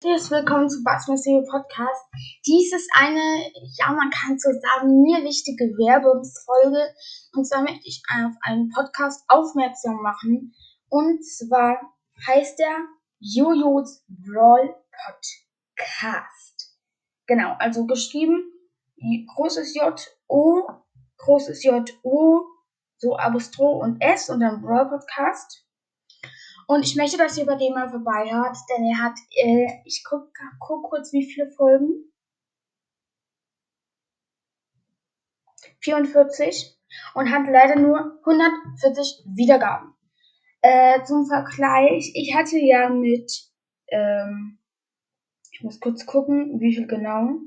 Herzlich willkommen zu Basmas Podcast. Dies ist eine, ja, man kann so sagen, mir wichtige Werbungsfolge. Und zwar möchte ich auf einen Podcast aufmerksam machen. Und zwar heißt der Jojos Brawl Podcast. Genau, also geschrieben großes J O, großes J O, so Apostro und S und dann Brawl Podcast. Und ich möchte, dass ihr bei dem mal vorbeihört, denn er hat, äh, ich guck, guck kurz, wie viele Folgen. 44 und hat leider nur 140 Wiedergaben. Äh, zum Vergleich, ich hatte ja mit, ähm, ich muss kurz gucken, wie viel genau.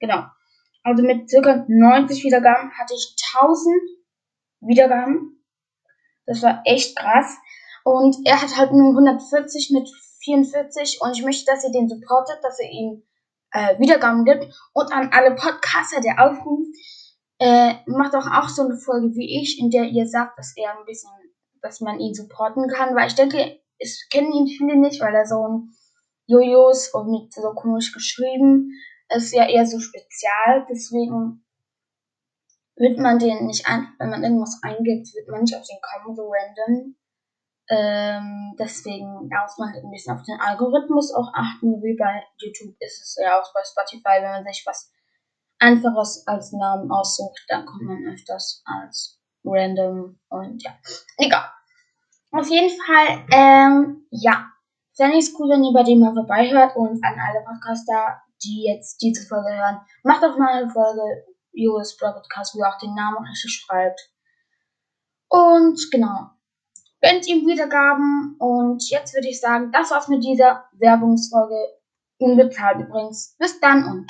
Genau. Also mit circa 90 Wiedergaben hatte ich 1000 Wiedergaben. Das war echt krass. Und er hat halt nur 140 mit 44 und ich möchte, dass ihr den supportet, dass ihr ihm äh, Wiedergaben gibt und an alle Podcaster, der aufruft, äh, macht auch, auch so eine Folge wie ich, in der ihr sagt, dass er ein bisschen, dass man ihn supporten kann, weil ich denke, ich kenne ihn viele nicht, weil er so ein Jojos und mit so komisch geschrieben ist ja eher so spezial, deswegen wird man den nicht ein, wenn man irgendwas eingibt, wird man nicht auf den kommen, so random. Ähm, deswegen da muss man halt ein bisschen auf den Algorithmus auch achten, wie bei YouTube ist es ja auch bei Spotify, wenn man sich was einfaches als Namen aussucht, dann kommt man öfters als random und ja, egal. Auf jeden Fall, ähm, ja. Ich es cool, wenn ihr bei dem mal vorbeihört und an alle Podcaster, die jetzt diese Folge hören, macht auch mal eine Folge US Podcast, wo ihr auch den Namen richtig schreibt. Und genau. Gönnt ihm Wiedergaben und jetzt würde ich sagen, das war's mit dieser Werbungsfolge. Unbezahlt übrigens. Bis dann und